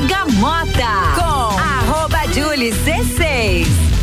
Bergamota com arroba Julie C6.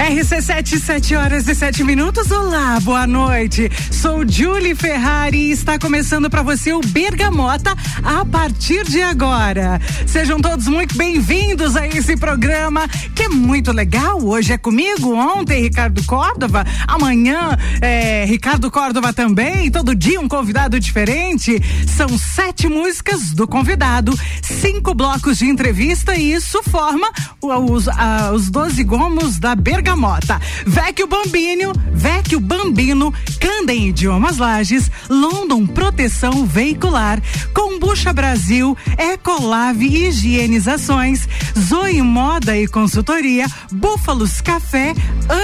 RC7, 7 horas e 7 minutos. Olá, boa noite. Sou Julie Ferrari e está começando para você o Bergamota a partir de agora. Sejam todos muito bem-vindos a esse programa que é muito legal. Hoje é comigo, ontem Ricardo Córdova, amanhã é, Ricardo Córdova também. Todo dia um convidado diferente. São sete músicas do convidado, cinco blocos de entrevista e isso forma os, os 12 gomos da Bergamota Bergamota. Vecchio Bambino, Vecchio Bambino, Candem Idiomas Lages, London Proteção Veicular, Combucha Brasil, Ecolave Higienizações, Zoe Moda e Consultoria, Búfalos Café,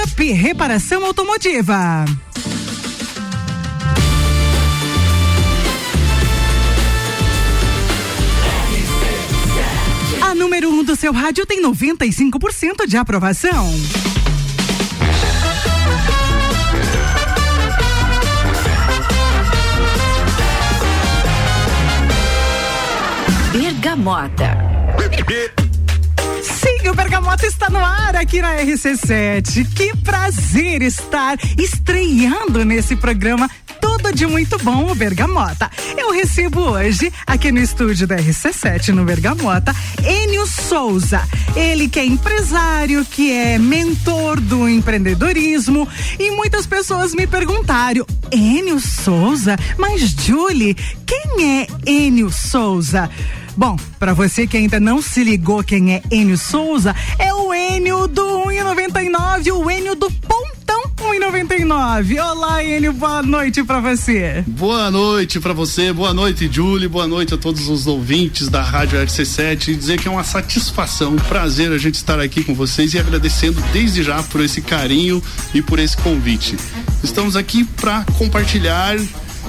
Up Reparação Automotiva. A número 1 um do seu rádio tem 95% de aprovação. Bergamota. Sim, o Bergamota está no ar aqui na RC7. Que prazer estar estreando nesse programa tudo de muito bom, o Bergamota. Eu recebo hoje, aqui no estúdio da RC7, no Bergamota, Enio Souza. Ele que é empresário, que é mentor do empreendedorismo. E muitas pessoas me perguntaram: Enio Souza? Mas, Julie, quem é Enio Souza? Bom, para você que ainda não se ligou quem é Enio Souza, é o Enio do 1,99, o Enio do Pontão 1,99. Olá, Enio, boa noite para você. Boa noite para você, boa noite, Julie, boa noite a todos os ouvintes da Rádio RC7 e dizer que é uma satisfação, um prazer a gente estar aqui com vocês e agradecendo desde já por esse carinho e por esse convite. Estamos aqui para compartilhar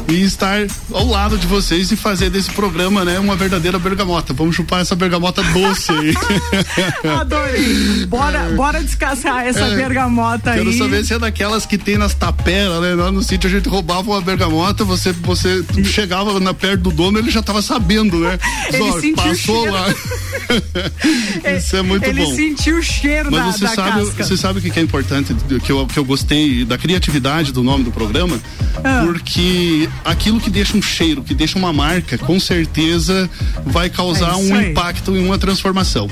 e estar ao lado de vocês e fazer desse programa, né, uma verdadeira bergamota. Vamos chupar essa bergamota doce aí. Adorei. Bora, é. bora descascar essa é, bergamota quero aí. Quero saber se é daquelas que tem nas taperas, né? Lá no sítio a gente roubava uma bergamota, você, você chegava na perto do dono, ele já estava sabendo, né? Ele sentiu passou lá. Isso é muito ele bom. Ele sentiu o cheiro Mas da, você da sabe, casca. Você sabe o que é importante, que eu, que eu gostei da criatividade do nome do programa? Ah. Porque aquilo que deixa um cheiro, que deixa uma marca, com certeza vai causar é um aí. impacto e uma transformação.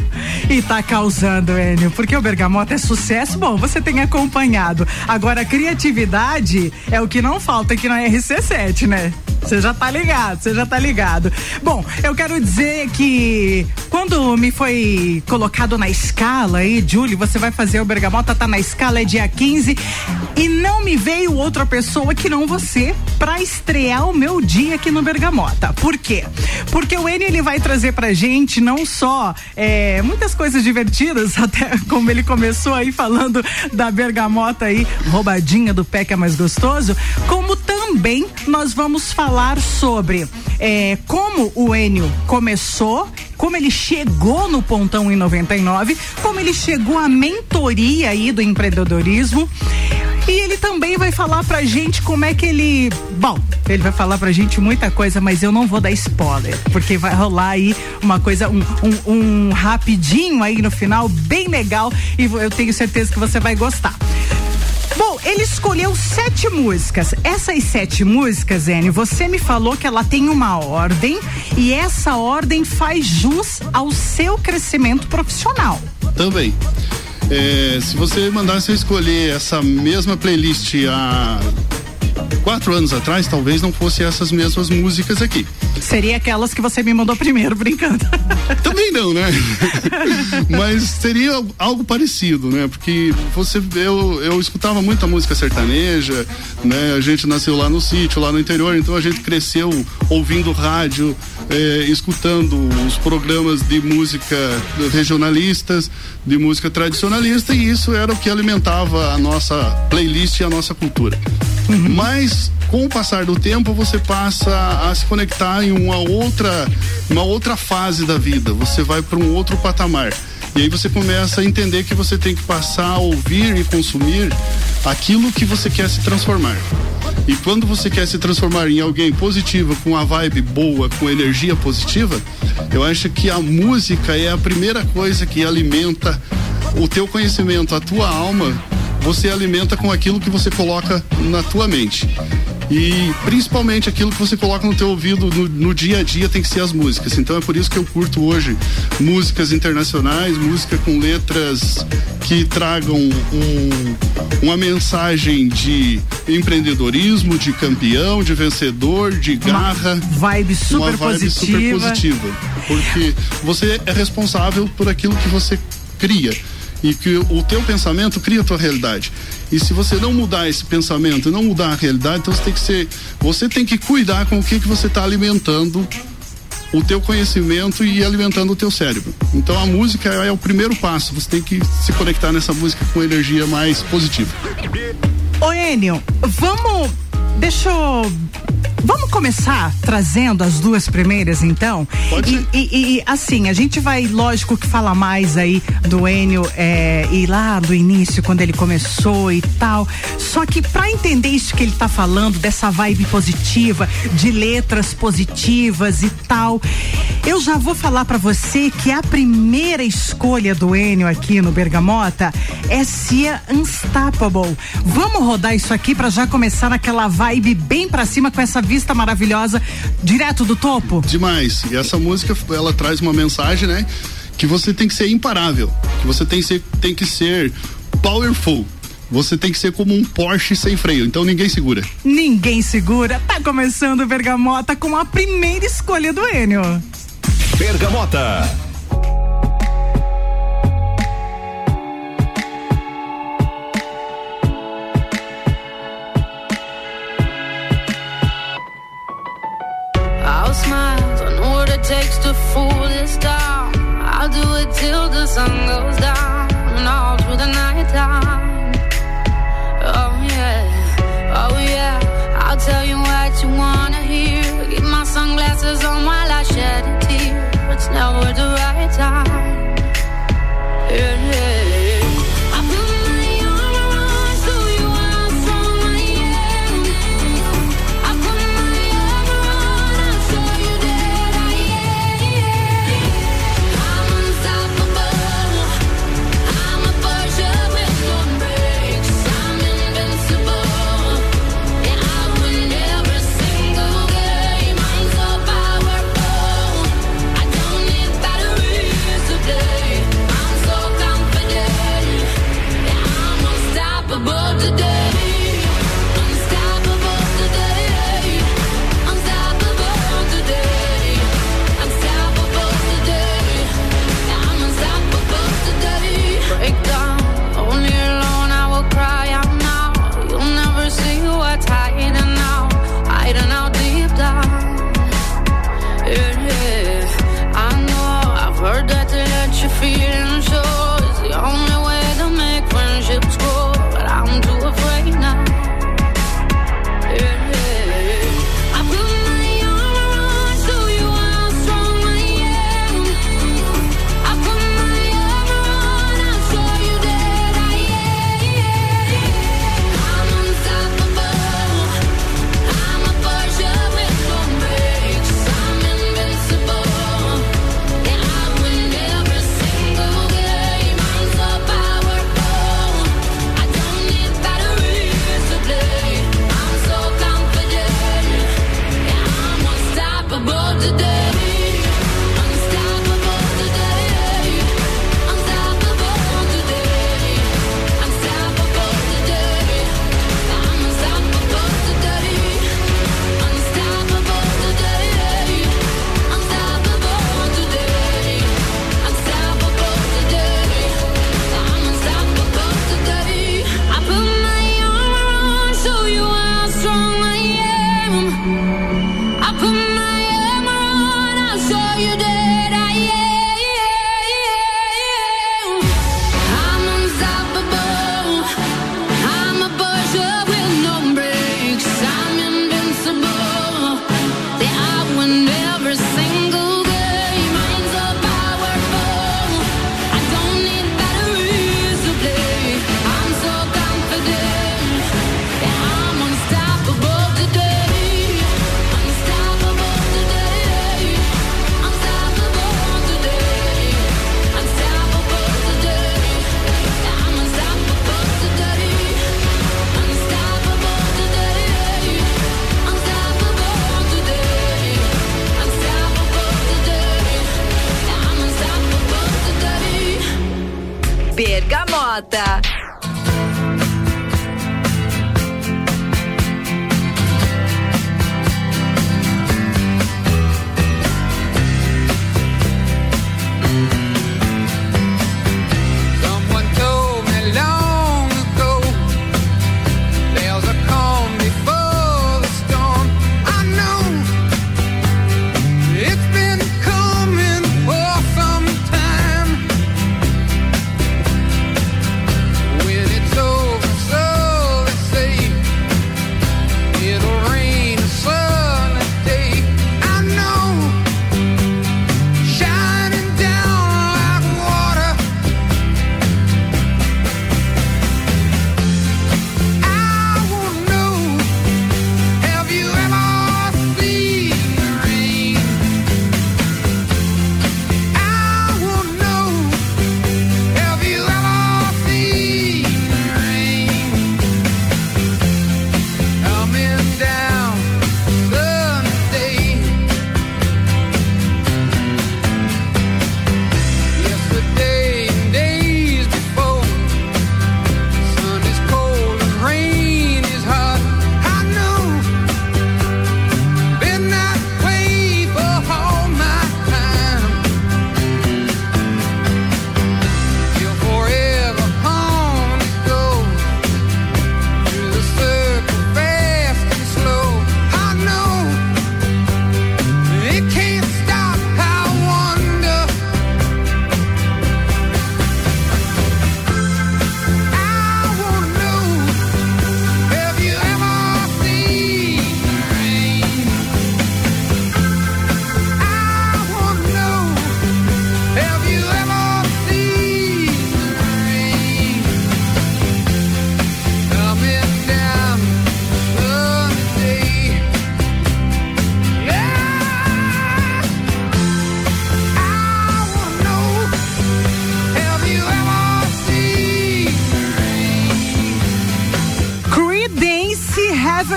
E tá causando, Enio, porque o Bergamota é sucesso, bom, você tem acompanhado. Agora, a criatividade é o que não falta aqui na RC7, né? Você já tá ligado, você já tá ligado. Bom, eu quero dizer que quando me foi colocado na escala aí, Julie, você vai fazer o Bergamota, tá na escala, é dia 15, e não me veio outra pessoa que não você pra estrear o meu dia aqui no Bergamota. Por quê? Porque o N ele vai trazer pra gente não só é, muitas coisas divertidas, até como ele começou aí falando da Bergamota aí, roubadinha do pé que é mais gostoso, como também nós vamos falar falar sobre é, como o Enio começou, como ele chegou no pontão em 99, como ele chegou à mentoria aí do empreendedorismo. E ele também vai falar pra gente como é que ele. Bom, ele vai falar pra gente muita coisa, mas eu não vou dar spoiler, porque vai rolar aí uma coisa, um, um, um rapidinho aí no final, bem legal, e eu tenho certeza que você vai gostar. Bom, ele escolheu sete músicas. Essas sete músicas, Enio, você me falou que ela tem uma ordem e essa ordem faz jus ao seu crescimento profissional. Também. É, se você mandasse eu escolher essa mesma playlist há quatro anos atrás, talvez não fosse essas mesmas músicas aqui. Seria aquelas que você me mandou primeiro, brincando. Também não, né? Mas seria algo parecido, né? Porque você, eu, eu escutava muita música sertaneja, né? A gente nasceu lá no sítio, lá no interior, então a gente cresceu ouvindo rádio, eh, escutando os programas de música regionalistas, de música tradicionalista, e isso era o que alimentava a nossa playlist e a nossa cultura. Uhum. Mas com o passar do tempo você passa a se conectar em uma outra, uma outra fase da vida. Você vai para um outro patamar. E aí você começa a entender que você tem que passar a ouvir e consumir aquilo que você quer se transformar. E quando você quer se transformar em alguém positivo, com uma vibe boa, com energia positiva, eu acho que a música é a primeira coisa que alimenta o teu conhecimento, a tua alma, você alimenta com aquilo que você coloca na tua mente. E principalmente aquilo que você coloca no teu ouvido no, no, dia a dia tem que ser as músicas. Então é por isso que eu curto hoje músicas internacionais, música com letras que tragam um, uma mensagem de empreendedorismo, de campeão, de vencedor, de garra. Uma vibe super uma vibe positiva. super positiva. Porque você é responsável por aquilo que você cria e que o teu pensamento cria a tua realidade. E se você não mudar esse pensamento, não mudar a realidade, então você tem que ser, você tem que cuidar com o que que você está alimentando o teu conhecimento e alimentando o teu cérebro. Então a música é o primeiro passo. Você tem que se conectar nessa música com energia mais positiva. Ô Enio, vamos. Deixa eu começar trazendo as duas primeiras, então? Pode e, e, e, assim, a gente vai, lógico, que falar mais aí do Enio é, e lá do início, quando ele começou e tal. Só que para entender isso que ele tá falando, dessa vibe positiva, de letras positivas e tal, eu já vou falar para você que a primeira escolha do Enio aqui no Bergamota é Cia Unstoppable. Vamos rodar isso aqui para já começar naquela vibe bem para cima com essa vista maravilhosa direto do topo? Demais. E essa música, ela traz uma mensagem, né? Que você tem que ser imparável, que você tem que ser, tem que ser powerful. Você tem que ser como um Porsche sem freio, então ninguém segura. Ninguém segura. Tá começando o Bergamota com a primeira escolha do Enio. Bergamota. Till the sun goes down and all through the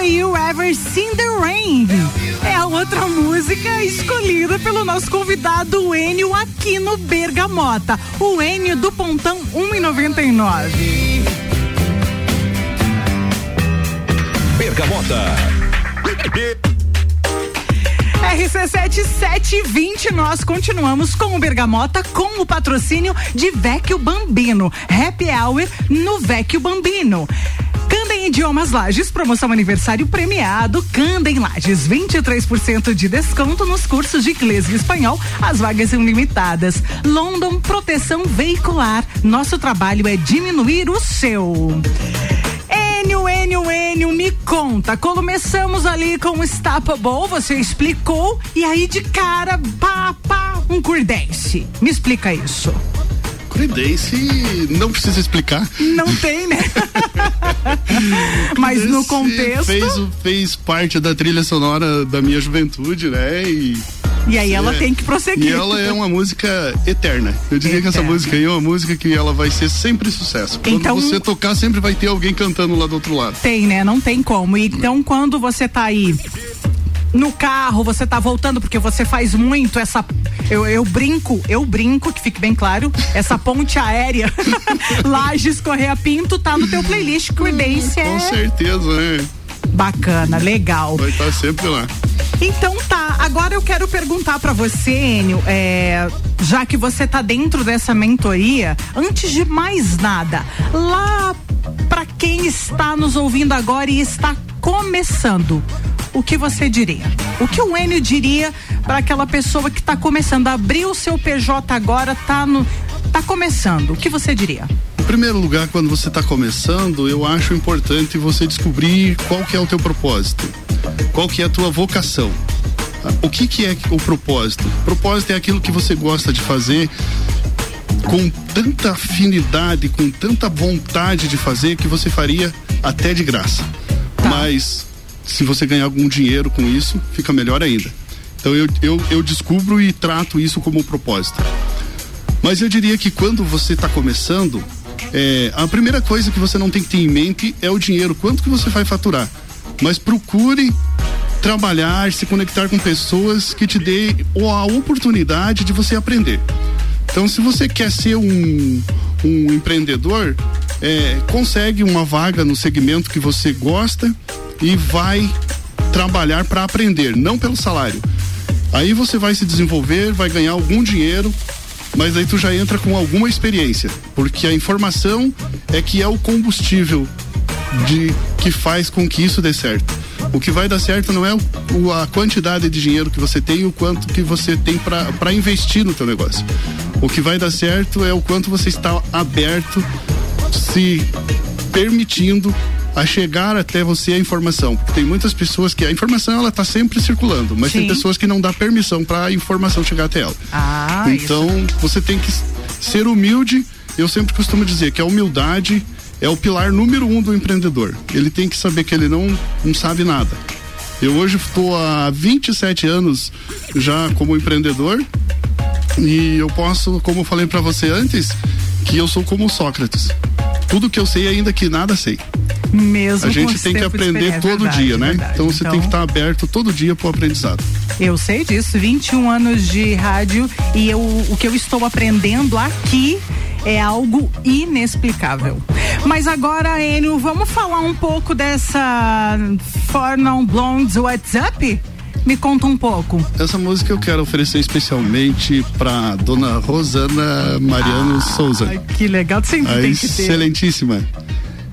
You Ever Seen the Rain? É a outra música escolhida pelo nosso convidado Enio aqui no Bergamota. O Enio do Pontão 1,99. Bergamota. RC7720, nós continuamos com o Bergamota com o patrocínio de Vecchio Bambino. Happy Hour no Vecchio Bambino. Idiomas Lages, promoção aniversário premiado. Candem Lages, 23% de desconto nos cursos de inglês e espanhol. As vagas são limitadas. London Proteção Veicular. Nosso trabalho é diminuir o seu. Enio, Enio, Enio, me conta. Começamos ali com o Stapable, você explicou, e aí de cara, pá, pá, um curdense. Me explica isso. Creedence não precisa explicar. Não tem, né? Mas no contexto. Fez, fez parte da trilha sonora da minha juventude, né? E, E aí ela é. tem que prosseguir. e ela é uma música eterna. Eu diria que essa Eterna. música aí é uma música que ela vai ser sempre sucesso. Quando Então- você tocar, sempre vai ter alguém cantando lá do outro lado. Tem, né? Não tem como. Então, quando você tá aí no carro, você tá voltando, porque você faz muito essa. Eu, eu brinco, eu brinco, que fique bem claro, essa ponte aérea, Lages Correia Pinto, tá no teu playlist. Creedence Com é certeza, né? bacana, legal. Vai estar sempre lá. Então tá, agora eu quero perguntar pra você, Enio, é, já que você tá dentro dessa mentoria, antes de mais nada, lá pra quem está nos ouvindo agora e está começando, o que você diria? O que o Enio diria pra aquela pessoa que tá começando, abriu o seu PJ agora, tá no tá começando, o que você diria? Em primeiro lugar, quando você está começando, eu acho importante você descobrir qual que é o teu propósito, qual que é a tua vocação. O que que é o propósito? O propósito é aquilo que você gosta de fazer com tanta afinidade, com tanta vontade de fazer que você faria até de graça. Mas se você ganhar algum dinheiro com isso, fica melhor ainda. Então eu, eu, eu descubro e trato isso como propósito. Mas eu diria que quando você está começando, é, a primeira coisa que você não tem que ter em mente é o dinheiro, quanto que você vai faturar. Mas procure trabalhar, se conectar com pessoas que te dê a oportunidade de você aprender. Então, se você quer ser um, um empreendedor é, consegue uma vaga no segmento que você gosta e vai trabalhar para aprender, não pelo salário. Aí você vai se desenvolver, vai ganhar algum dinheiro, mas aí tu já entra com alguma experiência, porque a informação é que é o combustível de que faz com que isso dê certo. O que vai dar certo não é o, a quantidade de dinheiro que você tem, o quanto que você tem para investir no teu negócio. O que vai dar certo é o quanto você está aberto, se permitindo a chegar até você a informação. Porque tem muitas pessoas que a informação ela tá sempre circulando, mas Sim. tem pessoas que não dá permissão para a informação chegar até ela. Ah, então, você tem que ser humilde. Eu sempre costumo dizer que a humildade é o pilar número um do empreendedor. Ele tem que saber que ele não, não sabe nada. Eu hoje estou há 27 anos já como empreendedor e eu posso, como eu falei para você antes, que eu sou como Sócrates. Tudo que eu sei, ainda que nada sei. Mesmo A gente tem que aprender todo Verdade, dia, né? verdade. Então você tem que estar aberto todo dia pro aprendizado. Eu sei disso, 21 anos de rádio e eu, o que eu estou aprendendo aqui é algo inexplicável. Mas agora, Enio, vamos falar um pouco dessa For Non Blondes WhatsApp? Me conta um pouco. Essa música eu quero oferecer especialmente para dona Rosana Mariano Souza. Ai, que legal, sempre A tem que ter. excelentíssima.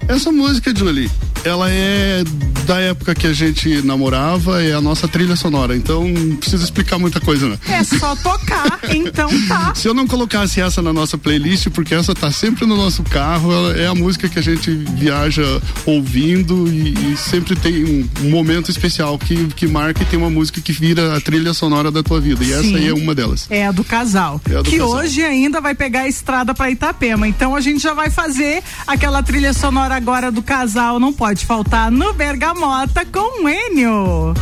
Essa música, Julie, ela é da época que a gente namorava, é a nossa trilha sonora, então não precisa explicar muita coisa, né? É só tocar, então tá. Se eu não colocasse essa na nossa playlist, porque essa tá sempre no nosso carro, ela é a música que a gente viaja ouvindo e, e sempre tem um, momento especial que, que marca e tem uma música que vira a trilha sonora da tua vida. E essa Sim. aí é uma delas. É a do casal. É a do que casal. hoje ainda vai pegar a estrada para Itapema. Então a gente já vai fazer aquela trilha sonora agora do casal. Não pode faltar no Bergamota com Enio.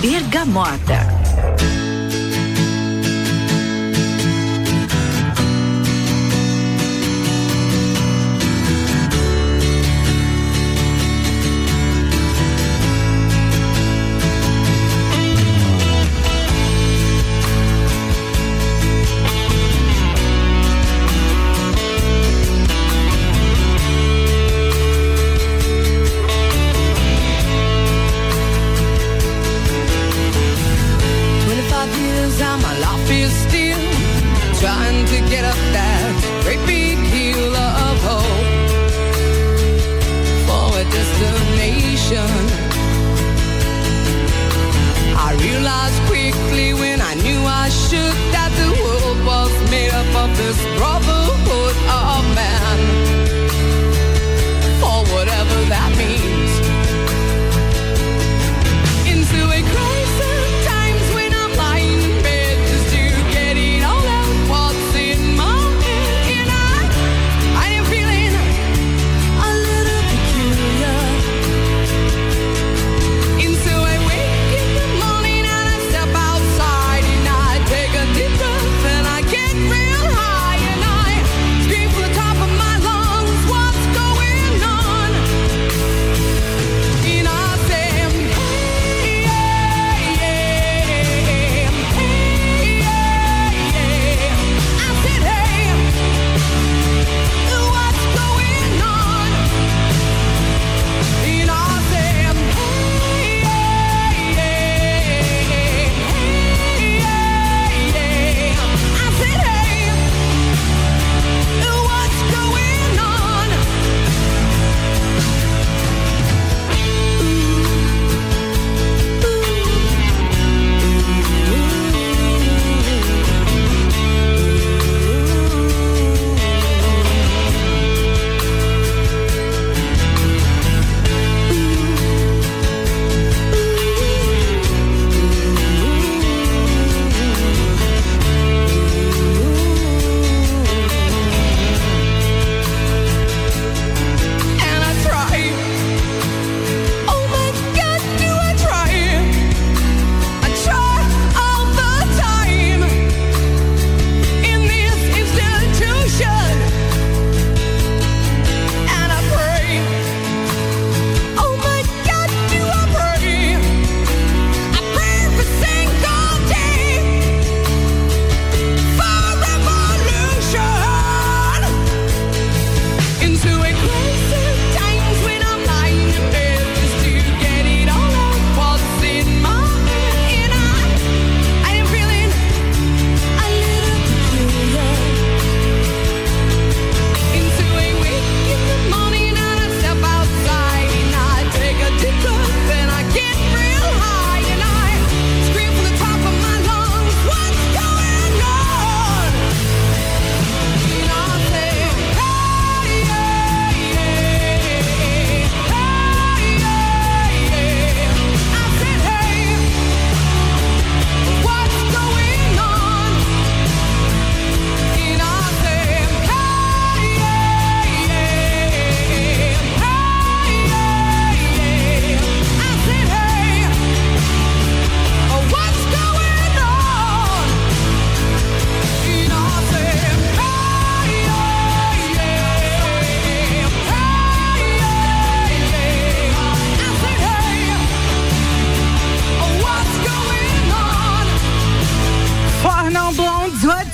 Bergamota.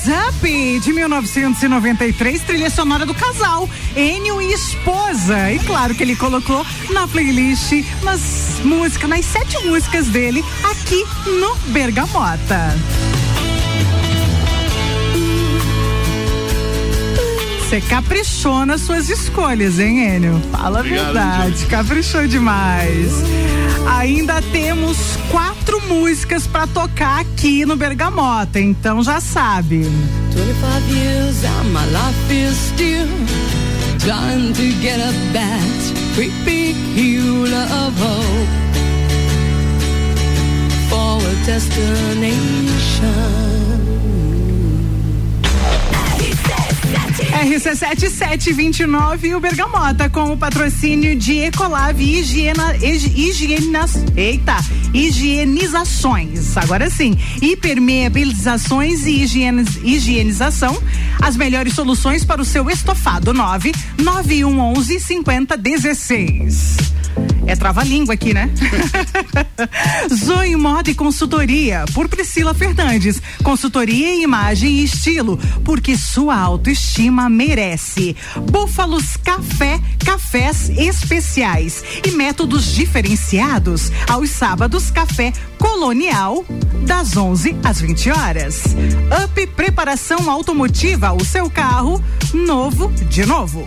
What's Up de 1993, trilha sonora do casal Enio e esposa. E claro que ele colocou na playlist nas músicas, nas sete músicas dele aqui no Bergamota. Você caprichou nas suas escolhas, hein, Enio? Fala a Obrigado, verdade, Diogo. caprichou demais. Ainda temos quatro músicas pra tocar aqui no Bergamota, então já sabe. 25 years and my life is still trying to get up that great big hill of hope for a destination. RC7729 e o Bergamota com o patrocínio de Ecolave higiena, higi- higienas, eita, higienizações. Agora sim, hipermeabilizações e higienis- higienização. As melhores soluções para o seu estofado 9 9111 5016. É trava-língua aqui, né? Zoe Moda e Consultoria, por Priscila Fernandes. Consultoria em imagem e estilo, porque sua autoestima merece. Búfalos Café, cafés especiais e métodos diferenciados. Aos sábados, café colonial, das 11 às 20 horas. Up Preparação Automotiva, o seu carro novo de novo.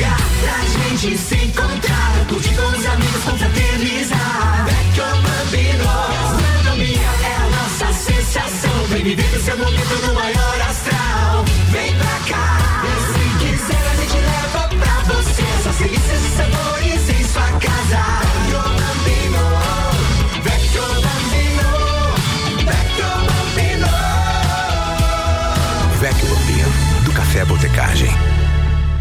Lugar pra gente se encontrar, curtir com os amigos, confraternizar. Vecchio Bambino, gastronomia é a nossa sensação. Vem viver o seu momento no maior astral. Vem pra cá, e se quiser a gente leva pra você. Essas delícias e sabores em sua casa. Vecchio Bambino, Vecchio Bambino, Bambino, do Café Botecagem.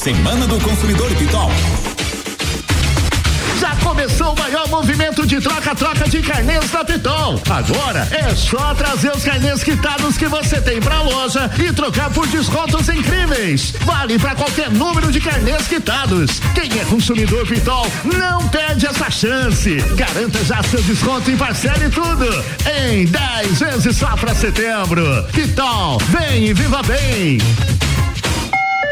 Semana do Consumidor Pitol. Já começou o maior movimento de troca-troca de carnês da Piton. Agora é só trazer os carnês quitados que você tem pra loja e trocar por descontos incríveis. Vale para qualquer número de carnês quitados. Quem é consumidor Pitol não perde essa chance. Garanta já seu desconto em parcela e tudo. Em 10 vezes só pra setembro. Pitol, vem e viva bem.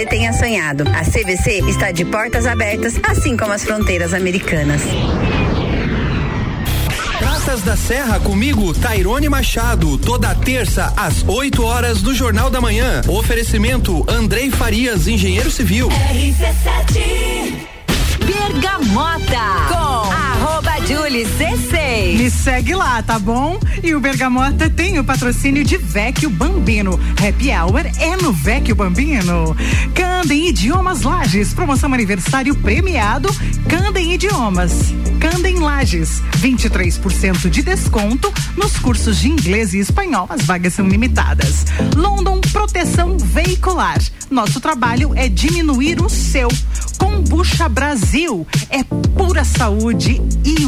tenha sonhado. A CVC está de portas abertas, assim como as fronteiras americanas. Praças da Serra comigo, Tairone Machado, toda terça às 8 horas do Jornal da Manhã. Oferecimento Andrei Farias, engenheiro civil. Bergamota com Julie C6. Me segue lá, tá bom? E o Bergamota tem o patrocínio de Vecchio Bambino. Happy Hour é no Vecchio Bambino. Candem Idiomas Lages. Promoção aniversário premiado. Candem Idiomas. Candem Lages. 23% de desconto nos cursos de inglês e espanhol. As vagas são limitadas. London Proteção Veicular. Nosso trabalho é diminuir o seu. Combucha Brasil. É pura saúde e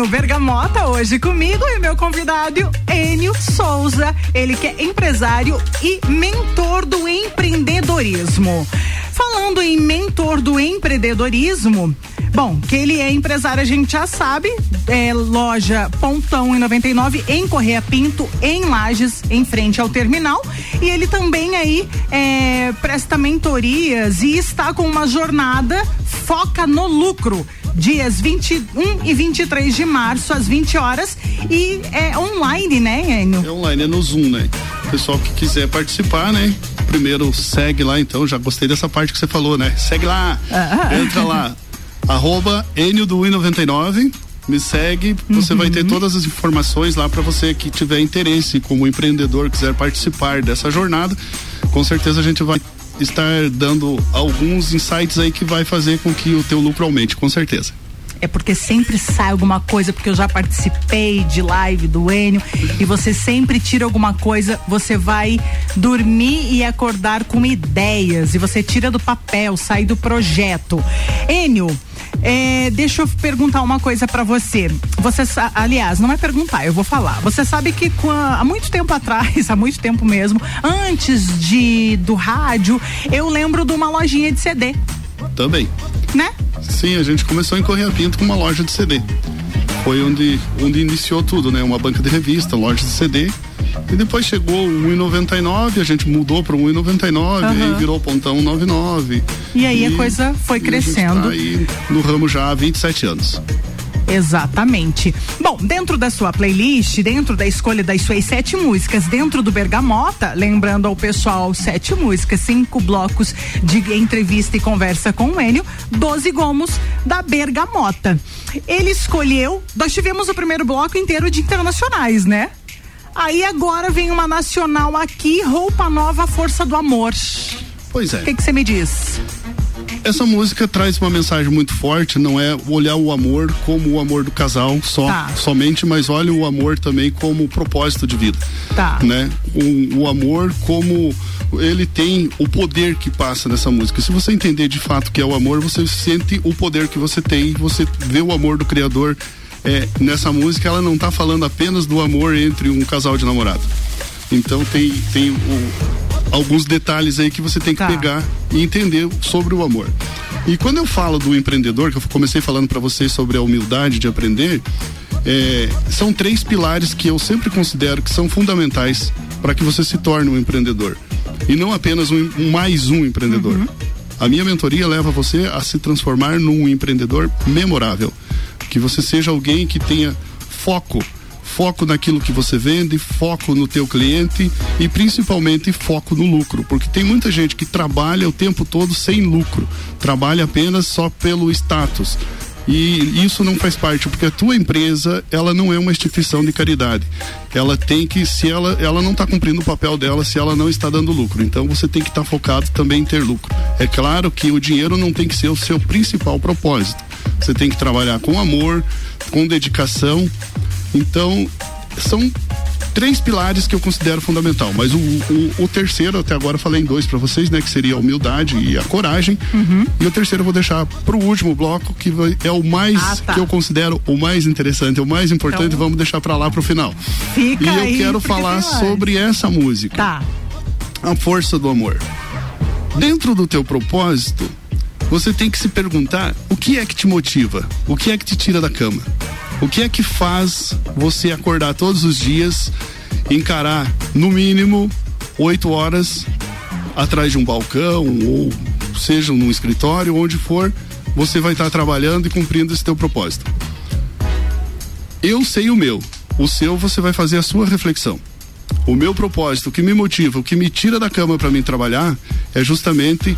O Bergamota hoje comigo e meu convidado Enio Souza, ele que é empresário e mentor do empreendedorismo. Falando em mentor do empreendedorismo, bom, que ele é empresário a gente já sabe, é loja Pontão em 99 em Correia Pinto, em Lages, em frente ao terminal, e ele também aí é, presta mentorias e está com uma jornada foca no lucro dias 21 e 23 de março, às 20 horas. E é online, né, Enio? É online, é no Zoom, né? Pessoal que quiser participar, né? Primeiro segue lá, então. Já gostei dessa parte que você falou, né? Segue lá. Ah. Entra lá. Arroba Enio do I99. Me segue, você vai ter todas as informações lá para você que tiver interesse como empreendedor, quiser participar dessa jornada. Com certeza a gente vai estar dando alguns insights aí que vai fazer com que o teu lucro aumente, com certeza. É porque sempre sai alguma coisa, porque eu já participei de live do Enio e você sempre tira alguma coisa, você vai dormir e acordar com ideias e você tira do papel, sai do projeto. Enio, é, deixa eu perguntar uma coisa pra você. Você, aliás, não é perguntar, eu vou falar. Você sabe que há muito tempo atrás, há muito tempo mesmo, antes de do rádio, eu lembro de uma lojinha de CD, Também. né? Sim, a gente começou em Correia Pinto com uma loja de CD. Foi onde, onde iniciou tudo, né? Uma banca de revista, loja de CD. E depois chegou o 1,99, a gente mudou para o 1,99, Aham. aí virou pontão 99. E aí a coisa foi e a gente crescendo. Tá aí no ramo já há 27 anos. Exatamente. Bom, dentro da sua playlist, dentro da escolha das suas sete músicas, dentro do Bergamota, lembrando ao pessoal, sete músicas, cinco blocos de entrevista e conversa com o Enio, 12 gomos da Bergamota. Ele escolheu, nós tivemos o primeiro bloco inteiro de internacionais, né? Aí agora vem uma nacional aqui, roupa nova, força do amor. Pois é. O que você me diz? Essa música traz uma mensagem muito forte, não é olhar o amor como o amor do casal só, Tá. somente, mas olha o amor também como propósito de vida. Tá. Né? O, o amor como ele tem o poder que passa nessa música. Se você entender de fato que é o amor, você sente o poder que você tem, você vê o amor do Criador é, nessa música. Ela não tá falando apenas do amor entre um casal de namorado. Então tem, tem o- alguns detalhes aí que você tem que Tá. pegar e entender sobre o amor. E quando eu falo do empreendedor, que eu comecei falando para vocês sobre a humildade de aprender, é, são três pilares que eu sempre considero que são fundamentais para que você se torne um empreendedor. E não apenas um, um mais um empreendedor. A minha mentoria leva você a se transformar num empreendedor memorável. Que você seja alguém que tenha foco foco naquilo que você vende, foco no teu cliente e principalmente foco no lucro, porque tem muita gente que trabalha o tempo todo sem lucro, trabalha apenas só pelo status, E isso não faz parte, porque a tua empresa, ela não é uma instituição de caridade. Ela tem que, se ela, ela não está cumprindo o papel dela, se ela não está dando lucro. Então você tem que estar focado também em ter lucro. É claro que o dinheiro não tem que ser o seu principal propósito. Você tem que trabalhar com amor, com dedicação. Então, são três pilares que eu considero fundamental. Mas o, o, o terceiro, até agora eu falei em dois para vocês, né? Que seria a humildade e a coragem. E o terceiro eu vou deixar pro último bloco, que vai- é o mais Ah, tá. que eu considero o mais interessante, o mais importante. Então- vamos deixar para lá pro final. Fica e eu aí, quero falar sobre essa música. Tá. A força do amor. Dentro do teu propósito, você tem que se perguntar o que é que te motiva, o que é que te tira da cama, o que é que faz você acordar todos os dias, encarar no mínimo oito horas atrás de um balcão ou seja num escritório, onde for, você vai estar trabalhando e cumprindo esse teu propósito. Eu sei o meu, o seu você vai fazer a sua reflexão. O meu propósito, o que me motiva, o que me tira da cama para mim trabalhar é justamente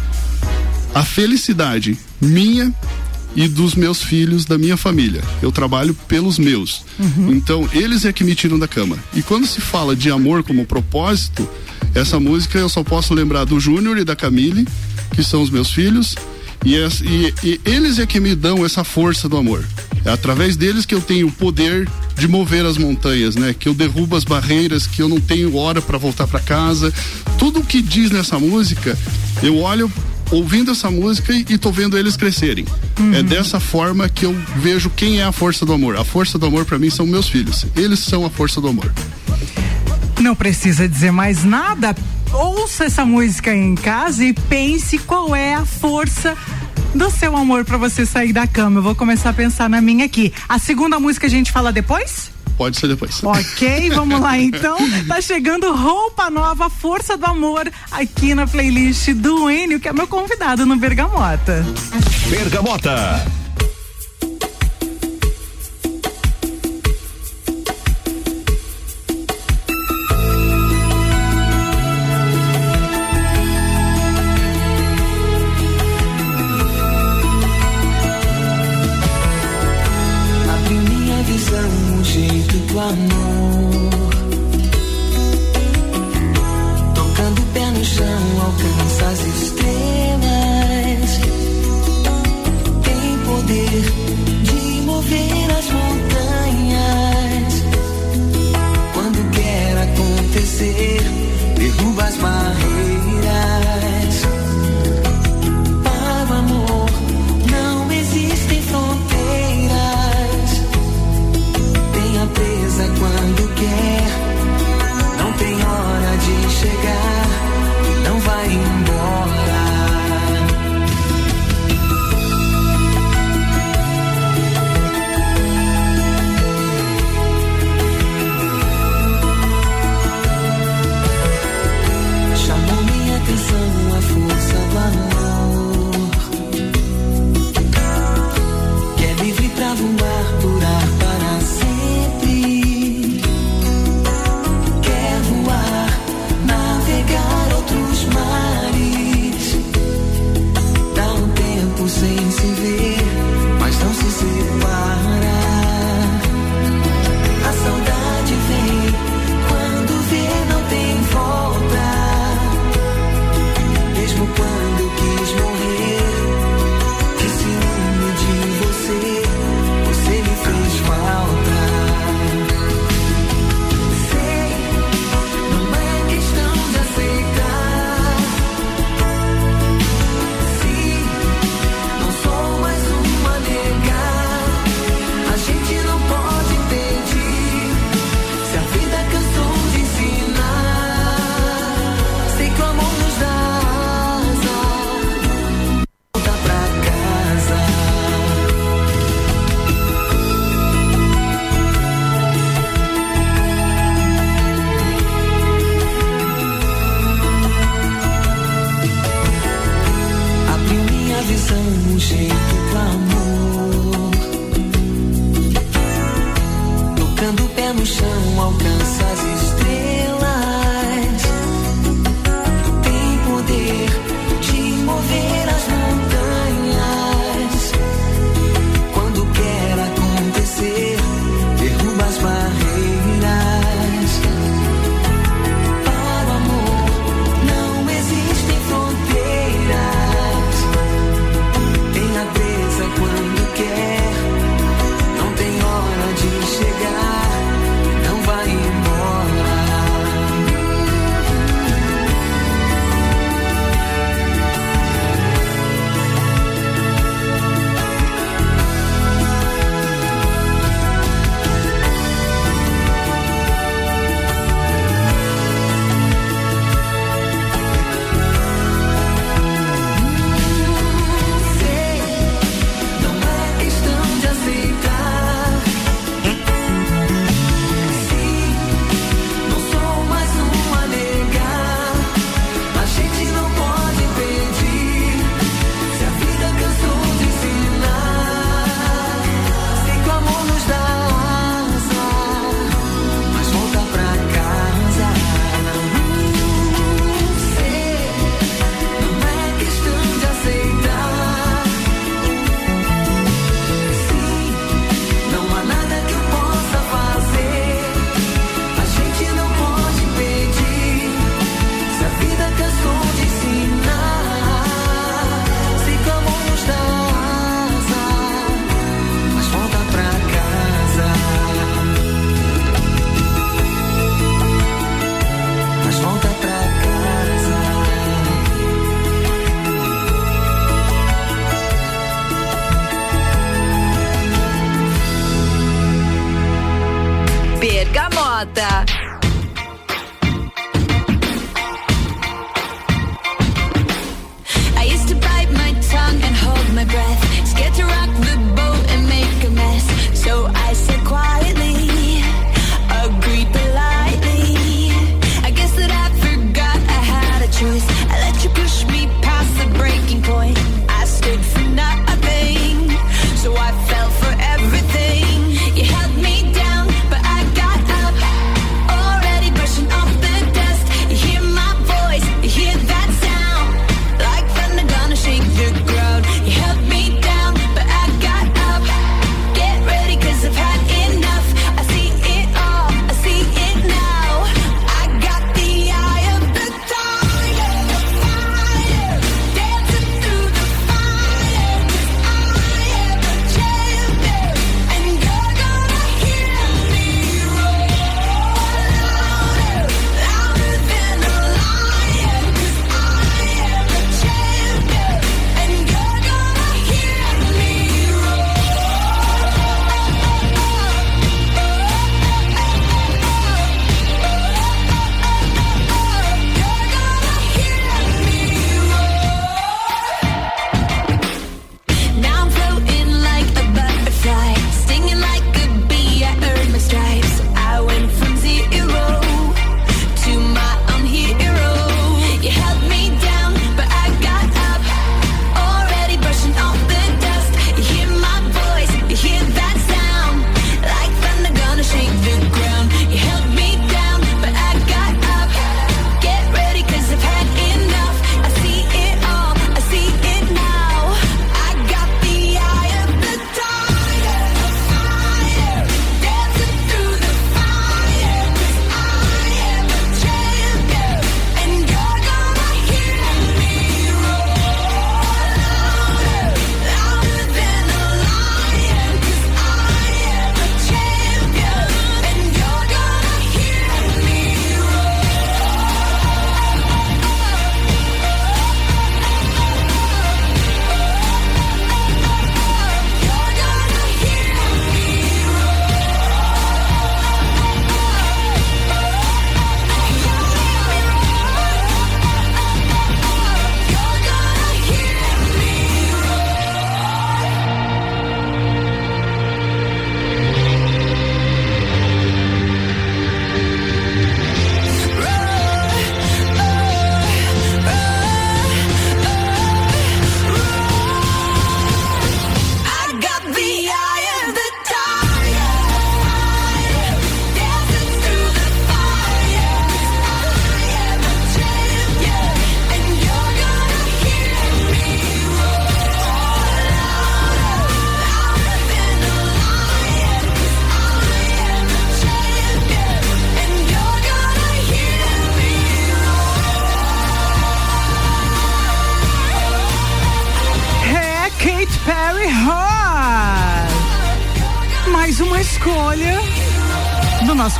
a felicidade minha e dos meus filhos, da minha família. Eu trabalho pelos meus. Então, eles é que me tiram da cama. E quando se fala de amor como propósito, essa música eu só posso lembrar do Júnior e da Camille, que são os meus filhos, e, es- e- e eles é que me dão essa força do amor. É através deles que eu tenho o poder de mover as montanhas, né? Que eu derrubo as barreiras, que eu não tenho hora para voltar para casa. Tudo o que diz nessa música, eu olho ouvindo essa música e, e tô vendo eles crescerem. É dessa forma que eu vejo quem é a força do amor. A força do amor para mim são meus filhos. Eles são a força do amor. Não precisa dizer mais nada. Ouça essa música em casa e pense qual é a força do seu amor pra você sair da cama. Eu vou começar a pensar na minha aqui. A segunda música a gente fala depois? Pode ser depois. Ok, vamos lá então. Tá chegando roupa nova, Força do Amor, aqui na playlist do Enio, que é meu convidado no Bergamota. Bergamota. Amor.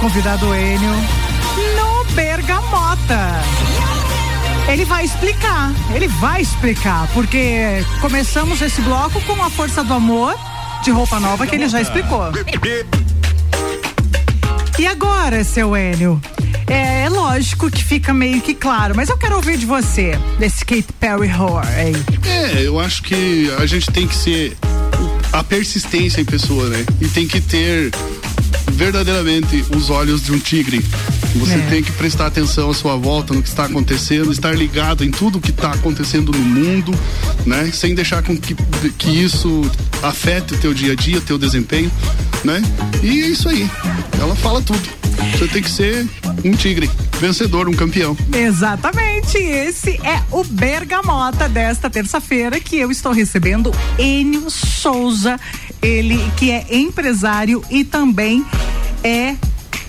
Convidado Enio no Bergamota. Ele vai explicar, ele vai explicar, porque começamos esse bloco com a força do amor de roupa nova que ele já explicou. E agora, seu Enio? É, é lógico que fica meio que claro, mas eu quero ouvir de você, desse Kate Perry Horror aí. É, eu acho que a gente tem que ser a persistência em pessoa, né? E tem que ter verdadeiramente os olhos de um tigre. Você É. tem que prestar atenção à sua volta, no que está acontecendo, estar ligado em tudo que está acontecendo no mundo, né? Sem deixar com que, que isso afete o teu dia a dia, teu desempenho, né? E é isso aí. Ela fala tudo. Você tem que ser um tigre, vencedor, um campeão. Exatamente, esse é o Bergamota desta terça-feira que eu estou recebendo Enio Souza, ele que é empresário e também é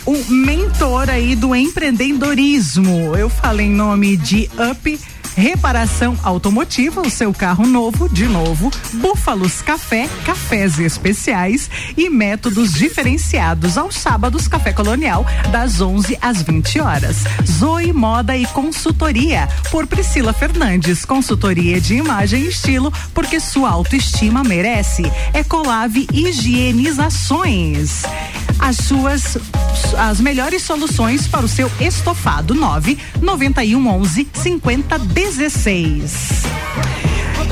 o mentor aí do empreendedorismo. Eu falei em nome de Up Reparação automotiva, o seu carro novo, de novo, Búfalos Café, cafés especiais e métodos diferenciados aos sábados, Café Colonial, das 11 às 20 horas. Zoe Moda e Consultoria, por Priscila Fernandes, consultoria de imagem e estilo, porque sua autoestima merece. Ecolave Higienizações. as suas as melhores soluções para o seu estofado 9 91 11 50 16.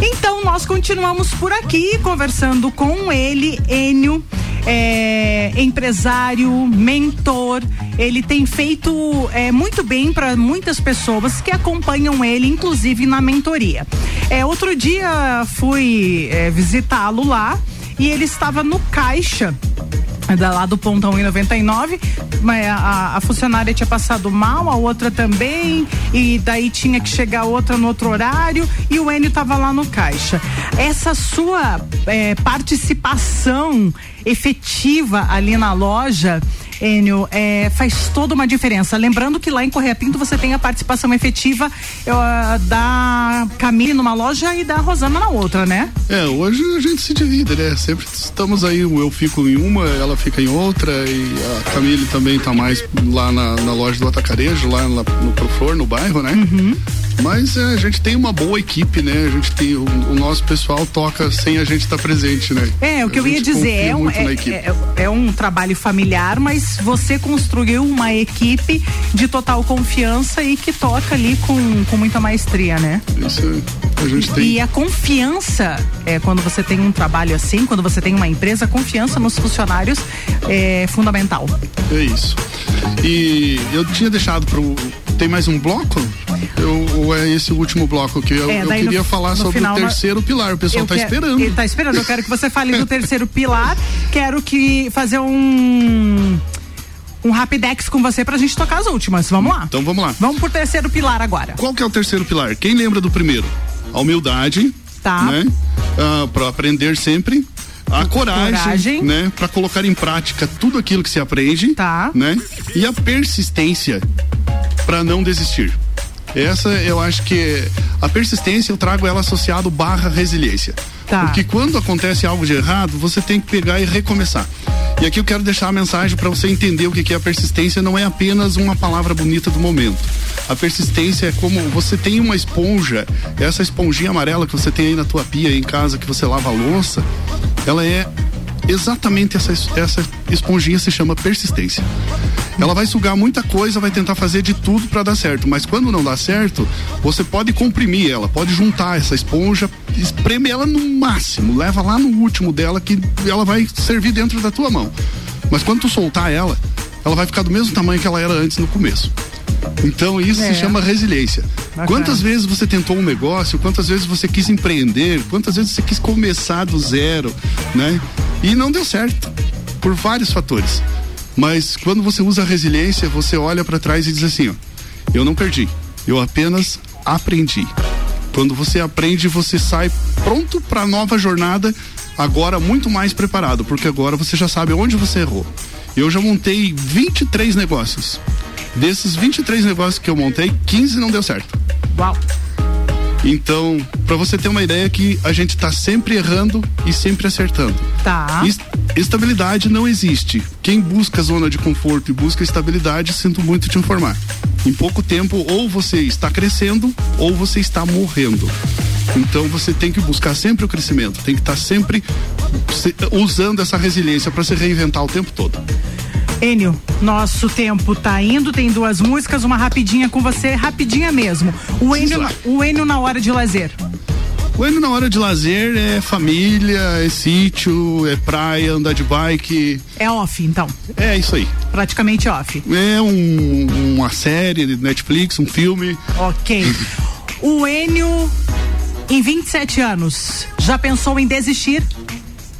Então nós continuamos por aqui conversando com ele, Enio. É, empresário, mentor, ele tem feito é, muito bem para muitas pessoas que acompanham ele, inclusive na mentoria. É, outro dia fui é, visitá-lo lá e ele estava no caixa da lá do Pontão 1,99, mas a, a funcionária tinha passado mal, a outra também, e daí tinha que chegar outra no outro horário, e o Enio estava lá no caixa. Essa sua eh, participação efetiva ali na loja. Enio, eh, faz toda uma diferença. Lembrando que lá em Correia Pinto você tem a participação efetiva eh, da Camille numa loja e da Rosana na outra, né? É, hoje a gente se divide, né? Sempre estamos aí, eu fico em uma, ela fica em outra e a Camille também tá mais lá na, na loja do Atacarejo, lá na- no Proflor, no bairro, né? Mas é, a gente tem uma boa equipe, né? A gente tem, o, o nosso pessoal toca sem a gente estar presente, né? É, o que A eu ia dizer, é um, é, equipe. é- é um trabalho familiar, mas você construiu uma equipe de total confiança e que toca ali com, com muita maestria, né? Isso é, a gente tem. E a confiança, é, quando você tem um trabalho assim, quando você tem uma empresa, a confiança nos funcionários é fundamental. É isso. E eu tinha deixado pro. Tem mais um bloco? Eu, ou é esse o último bloco que eu, É, eu daí no- queria falar no sobre final, o terceiro pilar. O pessoal tá quero- esperando. Ele tá esperando. Eu quero que você fale do terceiro pilar. Quero que fazer um um rapidex com você pra gente tocar as últimas. Vamos lá. Então vamos lá. Vamos pro terceiro pilar agora. Qual que é o terceiro pilar? Quem lembra do primeiro? A humildade, Tá. né? Ah, para aprender sempre. A coragem, Coragem. né? Para colocar em prática tudo aquilo que se aprende, tá? Né? E a persistência para não desistir. Essa eu acho que a persistência eu trago ela associado barra resiliência. Tá. Porque quando acontece algo de errado, você tem que pegar e recomeçar. E aqui eu quero deixar a mensagem para você entender o que que é a persistência, não é apenas uma palavra bonita do momento. A persistência é como você tem uma esponja, essa esponjinha amarela que você tem aí na tua pia aí em casa que você lava a louça, ela é exatamente essa, es- essa esponjinha se chama persistência. Ela vai sugar muita coisa, vai tentar fazer de tudo para dar certo, mas quando não dá certo, você pode comprimir ela, pode juntar essa esponja, espreme ela no máximo, leva lá no último dela que ela vai servir dentro da tua mão. Mas quando tu soltar ela, ela vai ficar do mesmo tamanho que ela era antes no começo. Então isso É. se chama resiliência. Bacana. Quantas vezes você tentou um negócio, quantas vezes você quis empreender, quantas vezes você quis começar do zero, né? E não deu certo, por vários fatores. Mas quando você usa a resiliência, você olha para trás e diz assim, ó, eu não perdi, eu apenas aprendi. Quando você aprende, você sai pronto para a nova jornada, agora muito mais preparado, porque agora você já sabe onde você errou. Eu já montei 23 negócios. Desses 23 negócios que eu montei, 15 não deu certo. Uau. Então, para você ter uma ideia que a gente tá sempre errando e sempre acertando. Tá. Es- Estabilidade não existe. Quem busca zona de conforto e busca estabilidade, sinto muito te informar. Em pouco tempo, ou você está crescendo ou você está morrendo. Então você tem que buscar sempre o crescimento, tem que estar sempre se- usando essa resiliência para se reinventar o tempo todo. Enio, nosso tempo tá indo, tem duas músicas, uma rapidinha com você, rapidinha mesmo. O Enio, o Enio na hora de lazer. O ano na hora de lazer é família, é sítio, é praia, andar de bike. É off, então. É isso aí. Praticamente off. É um- uma série de Netflix, um filme. Ok. O Enio, em 27 anos, já pensou em desistir?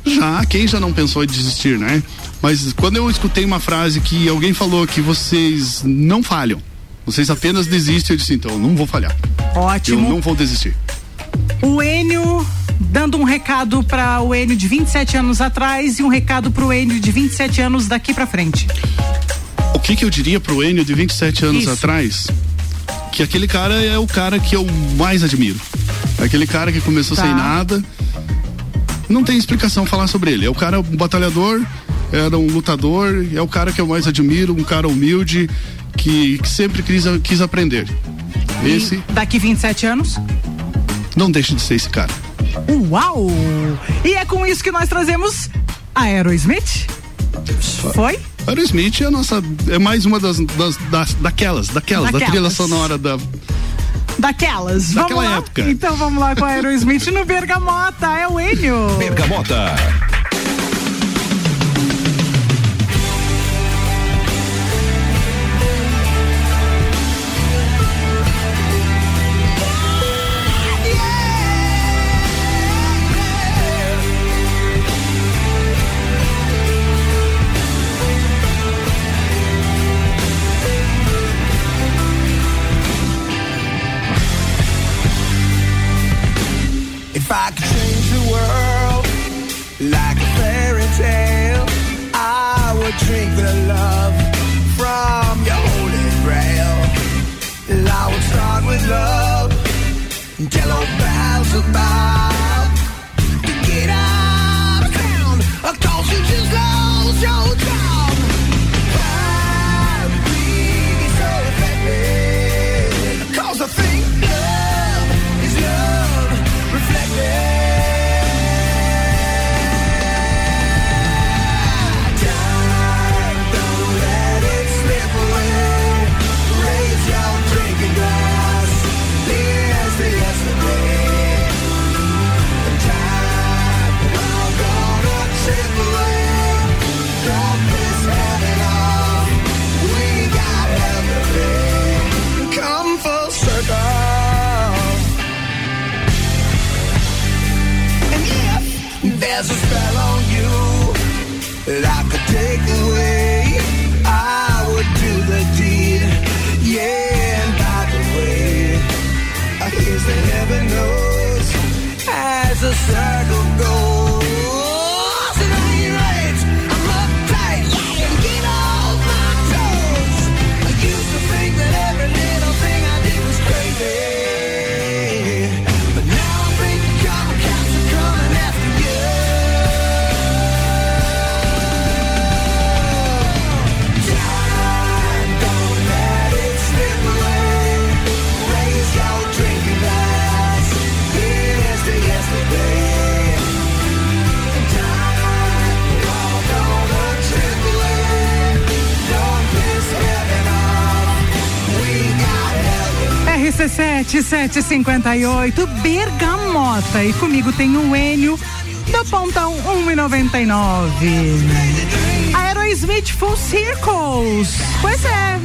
Já, quem já não pensou em desistir, né? Mas quando eu escutei uma frase que alguém falou que vocês não falham, vocês apenas desistem, eu disse, então, eu não vou falhar. Ótimo. Eu não vou desistir. O Enio dando um recado para o Enio de 27 anos atrás e um recado para o Enio de 27 anos daqui para frente. O que que eu diria pro Enio de 27 anos Isso. atrás? Que aquele cara é o cara que eu mais admiro. Aquele cara que começou Tá. sem nada. Não tem explicação falar sobre ele. É o cara um batalhador, era um lutador, é o cara que eu mais admiro, um cara humilde, que, que sempre quis, quis aprender. Esse E daqui 27 anos? não deixa de ser esse cara. Uau! E é com isso que nós trazemos Aerosmith? Foi? Aerosmith é a nossa. É mais uma das, das, das- daquelas, daquelas, da Daquelas. trilha sonora da. Daquelas. Daquela vamos lá? época. Então vamos lá com a Aerosmith no Bergamota. É o Enio. Bergamota. RC7 758 Bergamota. E comigo tem o Enio do Pontão 1,99. Aerosmith Full Circles. Pois é.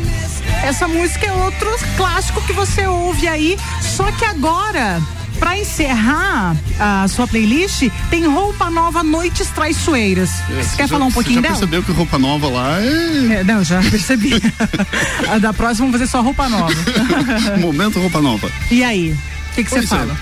Essa música é outro clássico que você ouve aí, só que agora. Pra encerrar a sua playlist, tem roupa nova Noites Traiçoeiras. Você quer já- falar um pouquinho Você já dela? percebeu que roupa nova lá é. É, não, já percebi. da próxima vamos fazer só roupa nova. Momento roupa nova. E aí? O que você é. fala?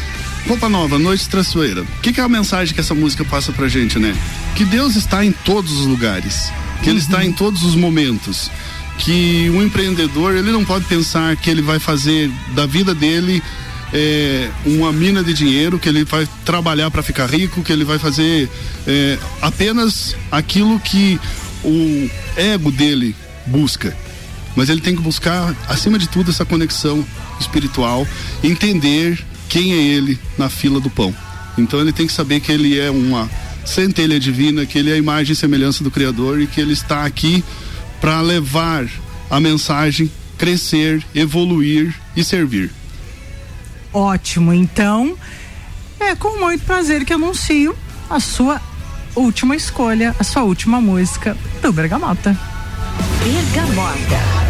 Roupa nova, noite traiçoeira. O que, que é a mensagem que essa música passa pra gente, né? Que Deus está em todos os lugares. Que Ele está em todos os momentos. Que um empreendedor, ele não pode pensar que ele vai fazer da vida dele é, uma mina de dinheiro, que ele vai trabalhar para ficar rico, que ele vai fazer é, apenas aquilo que o ego dele busca mas ele tem que buscar, acima de tudo, essa conexão espiritual, entender quem é ele na fila do pão. Então ele tem que saber que ele é uma centelha divina, que ele é a imagem e semelhança do Criador e que ele está aqui para levar a mensagem, crescer, evoluir e servir. Ótimo, então é com muito prazer que anuncio a sua última escolha, a sua última música do Bergamota. Bergamota.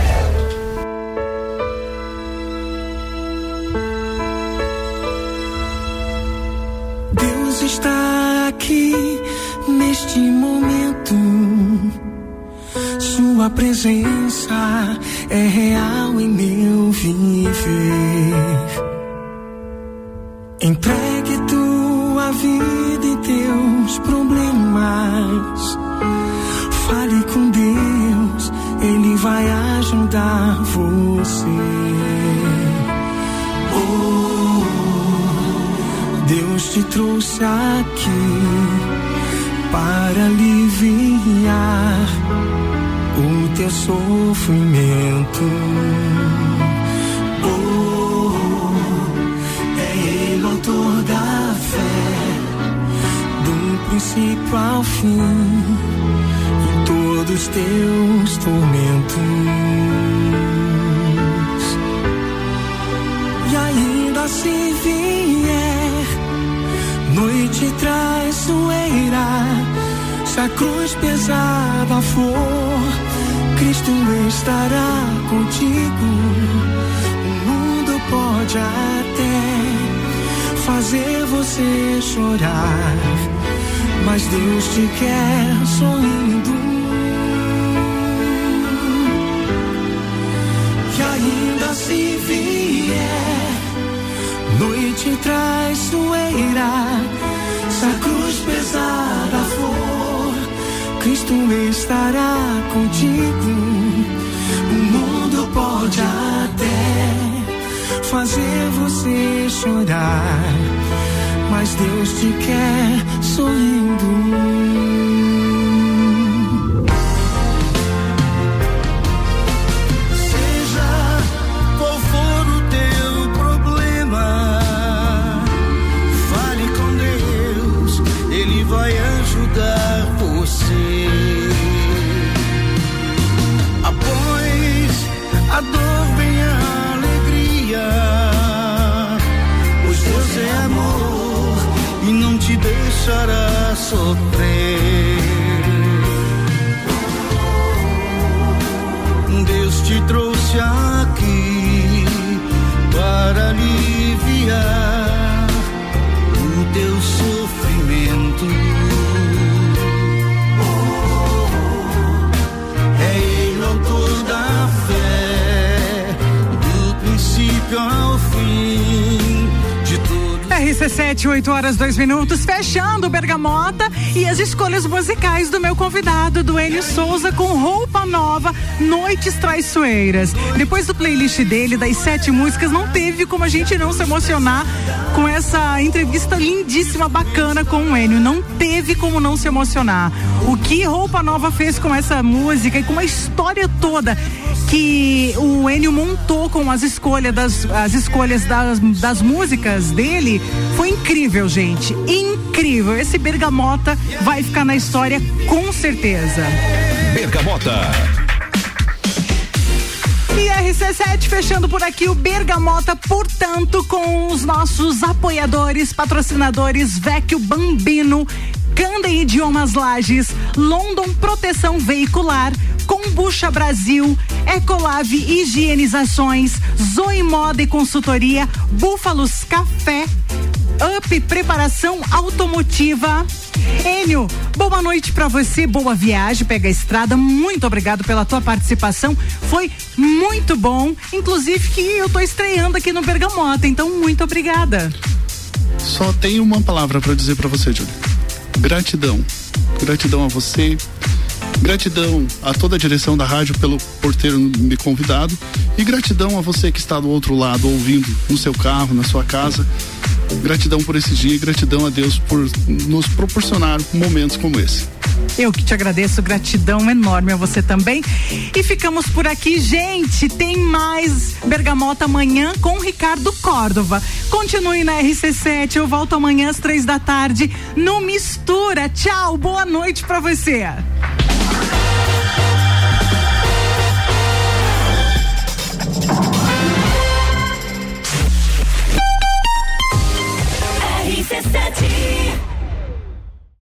Deus está aqui neste momento. Sua presença é real em meu viver. Entregue tua vida e teus problemas. Fale com Deus, Ele vai ajudar você. Oh, Deus te trouxe aqui para aliviar o teu sofrimento. Autor da fé, do princípio ao fim. Em todos teus tormentos. E ainda se vier noite traiçoeira, se a cruz pesada for, Cristo estará contigo. O mundo pode até fazer você chorar, mas Deus te quer sorrindo. E ainda se vier noite traiçoeira, se a cruz pesada for, Cristo estará contigo. O mundo pode até fazer você chorar, mas Deus te quer sorrindo. Seja qual e te deixará sofrer. RC7, 8 horas, 2 minutos, fechando Bergamota e as escolhas musicais do meu convidado, do Enio Souza, com roupa nova, Noites Traiçoeiras. Depois do playlist dele, das sete músicas, não teve como a gente não se emocionar com essa entrevista lindíssima, bacana com o Enio. Não teve como não se emocionar. O que Roupa Nova fez com essa música e com a história toda que o Enio montou com as escolhas das, as escolhas das, das músicas dele foi incrível, gente. Incrível. Esse Bergamota vai ficar na história com certeza. Bergamota. E RC7 fechando por aqui o Bergamota, portanto, com os nossos apoiadores, patrocinadores Vecchio Bambino, Canda Idiomas Lages, London Proteção Veicular, Combucha Brasil, Ecolave Higienizações, Zoe Moda e Consultoria, Búfalos Café, Up Preparação Automotiva. Enio, boa noite pra você, boa viagem, pega a estrada. Muito obrigado pela tua participação. Foi muito bom, inclusive que eu tô estreando aqui no Bergamota, então muito obrigada. Só tenho uma palavra para dizer para você, Júlia. Gratidão. Gratidão a você. Gratidão a toda a direção da rádio pelo por ter me convidado e gratidão a você que está do outro lado ouvindo no seu carro, na sua casa. Gratidão por esse dia e gratidão a Deus por nos proporcionar momentos como esse. Eu que te agradeço, gratidão enorme a você também. E ficamos por aqui, gente. Tem mais Bergamota amanhã com Ricardo Córdova. Continue na RC7. Eu volto amanhã às três da tarde no Mistura. Tchau, boa noite pra você.